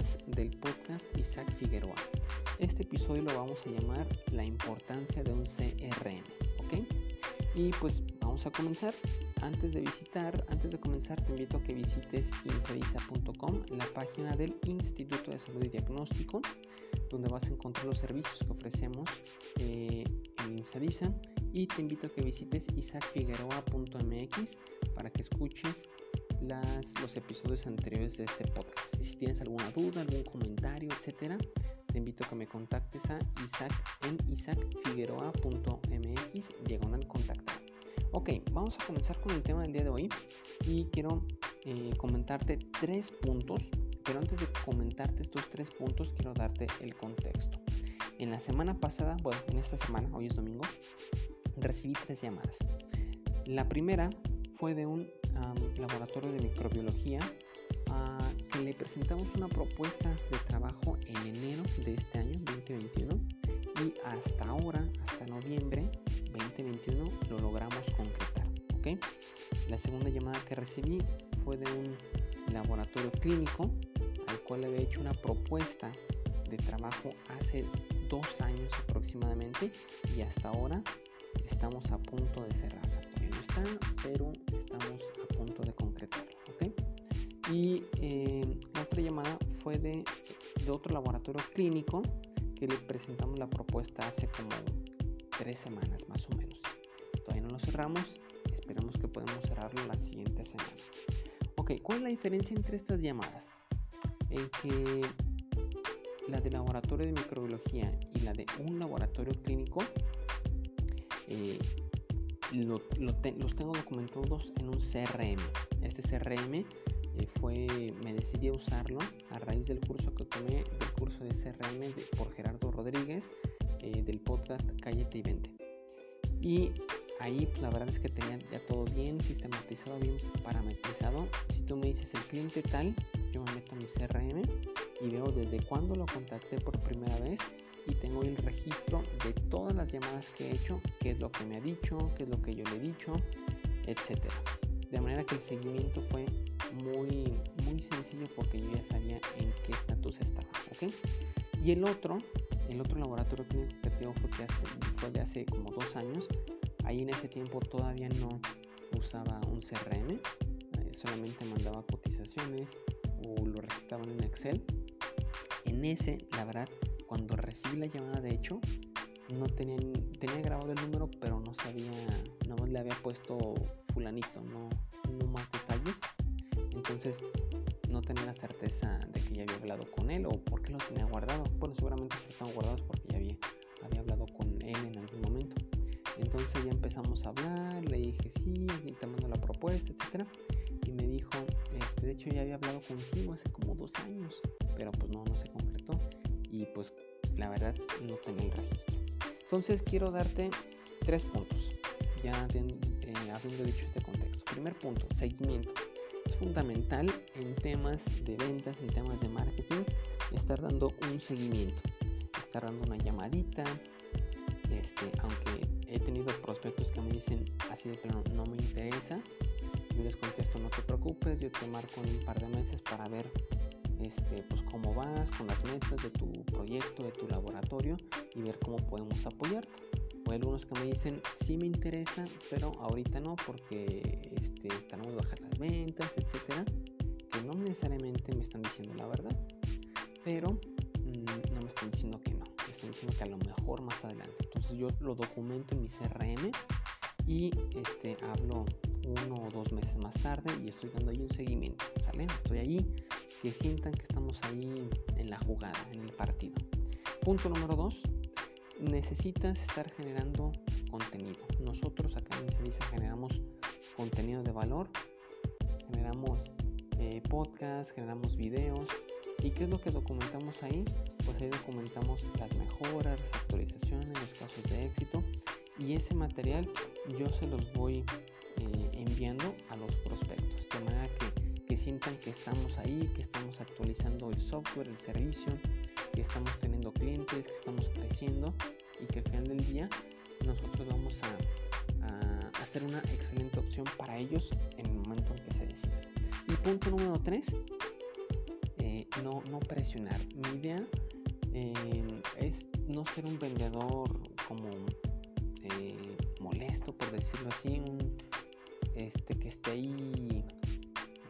más del podcast Isaac Figueroa. Este episodio lo vamos a llamar La importancia de un CRM, ¿ok? Y pues vamos a comenzar. Antes de visitar, antes de comenzar te invito a que visites insadisa.com, la página del Instituto de Salud y Diagnóstico, donde vas a encontrar los servicios que ofrecemos eh, en Insadisa y te invito a que visites isaacfigueroa.mx para que escuches los episodios anteriores de este podcast. Si tienes alguna duda, algún comentario, etcétera, te invito a que me contactes a Isaac en isaacfigueroa.mx diagonal contactar. Ok, vamos a comenzar con el tema del día de hoy y quiero eh, comentarte tres puntos, pero antes de comentarte estos tres puntos quiero darte el contexto. En la semana pasada, bueno, en esta semana, hoy es domingo, recibí tres llamadas. La primera fue de un laboratorio de microbiología ah, que le presentamos una propuesta de trabajo en enero de este año 2021 y hasta ahora, hasta noviembre 2021, lo logramos concretar. ¿okay? La segunda llamada que recibí fue de un laboratorio clínico al cual le había hecho una propuesta de trabajo hace dos años aproximadamente y hasta ahora estamos a punto de cerrarla. Todavía no está, pero estamos punto de concretarla. ¿okay? Y eh, la otra llamada fue de, de otro laboratorio clínico que le presentamos la propuesta hace como tres semanas más o menos. Todavía no lo cerramos, esperamos que podamos cerrarlo la siguiente semana. Ok, ¿cuál es la diferencia entre estas llamadas? En que la de laboratorio de microbiología y la de un laboratorio clínico eh, los tengo documentados en un CRM. Este CRM eh, fue, me decidí a usarlo a raíz del curso que tomé, del curso de CRM por Gerardo Rodríguez, eh, del podcast Cállate y Vente. Y ahí la verdad es que tenía ya todo bien sistematizado, bien parametrizado. Si tú me dices el cliente tal, yo me meto a mi CRM y veo desde cuándo lo contacté por primera vez y tengo el registro de todas las llamadas que he hecho, qué es lo que me ha dicho, qué es lo que yo le he dicho, etcétera. De manera que el seguimiento fue muy, muy sencillo porque yo ya sabía en qué estatus estaba. ¿ok? Y el otro, el otro laboratorio clínico que tengo fue, que hace, fue de hace como dos años. Ahí en ese tiempo todavía no usaba un CRM, eh, solamente mandaba cotizaciones o lo registraban en Excel. En ese, la verdad, cuando recibí la llamada, de hecho, no tenía, tenía grabado el número, pero no sabía, no le había puesto fulanito, no, no más detalles. Entonces no tenía la certeza de que ya había hablado con él o por qué lo tenía guardado. Bueno, seguramente estaban guardados porque ya había, hablado con él en algún momento. Entonces ya empezamos a hablar, le dije sí, te mando la propuesta, etcétera. Y me dijo, este, de hecho ya había hablado contigo hace como dos años, pero pues no, no se concretó y pues la verdad no tenía el registro. Entonces quiero darte tres puntos, ya eh, habiendo dicho este contexto. Primer punto, seguimiento. Es fundamental en temas de ventas, en temas de marketing, estar dando un seguimiento, estar dando una llamadita, este, aunque he tenido prospectos que me dicen así de plano, no me interesa, yo les contesto, no te preocupes, yo te marco en un par de meses para ver este, pues cómo vas con las metas de tu proyecto, de tu laboratorio y ver cómo podemos apoyarte. Hay algunos que me dicen, sí me interesa, pero ahorita no porque este, están muy bajas las ventas, etcétera, que no necesariamente me están diciendo la verdad, pero mm, no me están diciendo que no, me están diciendo que a lo mejor más adelante. Entonces yo lo documento en mi CRM y este, hablo uno o dos meses más tarde y estoy dando ahí un seguimiento, ¿sale? Estoy ahí que sientan que estamos ahí en la jugada, en el partido. Punto número dos, necesitas estar generando contenido. Nosotros acá en Servicio generamos contenido de valor, generamos eh, podcasts, generamos videos. ¿Y qué es lo que documentamos ahí? Pues ahí documentamos las mejoras, las actualizaciones, los casos de éxito. Y ese material yo se los voy eh, enviando a los prospectos. De manera que sientan que estamos ahí, que estamos actualizando el software, el servicio, que estamos teniendo clientes, que estamos creciendo y que al final del día nosotros vamos a, hacer una excelente opción para ellos en el momento en que se decida. Y punto número 3, eh, no, no presionar. Mi idea eh, es no ser un vendedor como eh, molesto, por decirlo así, este, que esté ahí,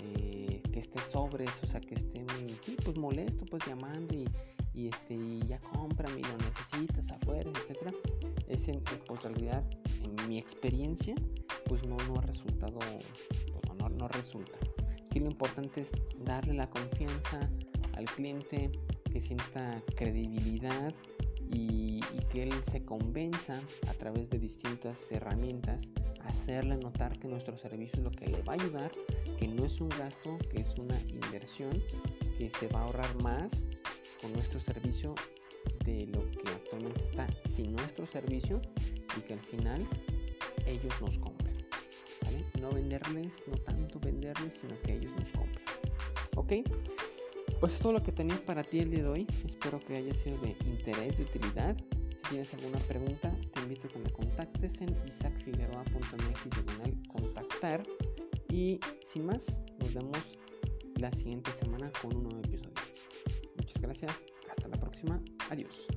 eh, que esté sobre, o sea, que esté sí, pues molesto, pues llamando y, y, este, y ya cómprame y lo necesitas afuera, etcétera. Es en, pues, realidad, en mi experiencia, pues no, no ha resultado, no, no resulta. Aquí lo importante es darle la confianza al cliente, que sienta credibilidad y, que él se convenza a través de distintas herramientas, hacerle notar que nuestro servicio es lo que le va a ayudar, que no es un gasto, que es una inversión, que se va a ahorrar más con nuestro servicio de lo que actualmente está sin nuestro servicio y que al final ellos nos compren. No venderles, no tanto venderles, sino que ellos nos compren. ¿Ok? Pues es todo lo que tenía para ti el día de hoy. Espero que haya sido de interés, de utilidad. Tienes alguna pregunta, te invito a que me contactes en isaacfigueroa.mx contactar. Y sin más, nos vemos la siguiente semana con un nuevo episodio. Muchas gracias. Hasta la próxima. Adiós.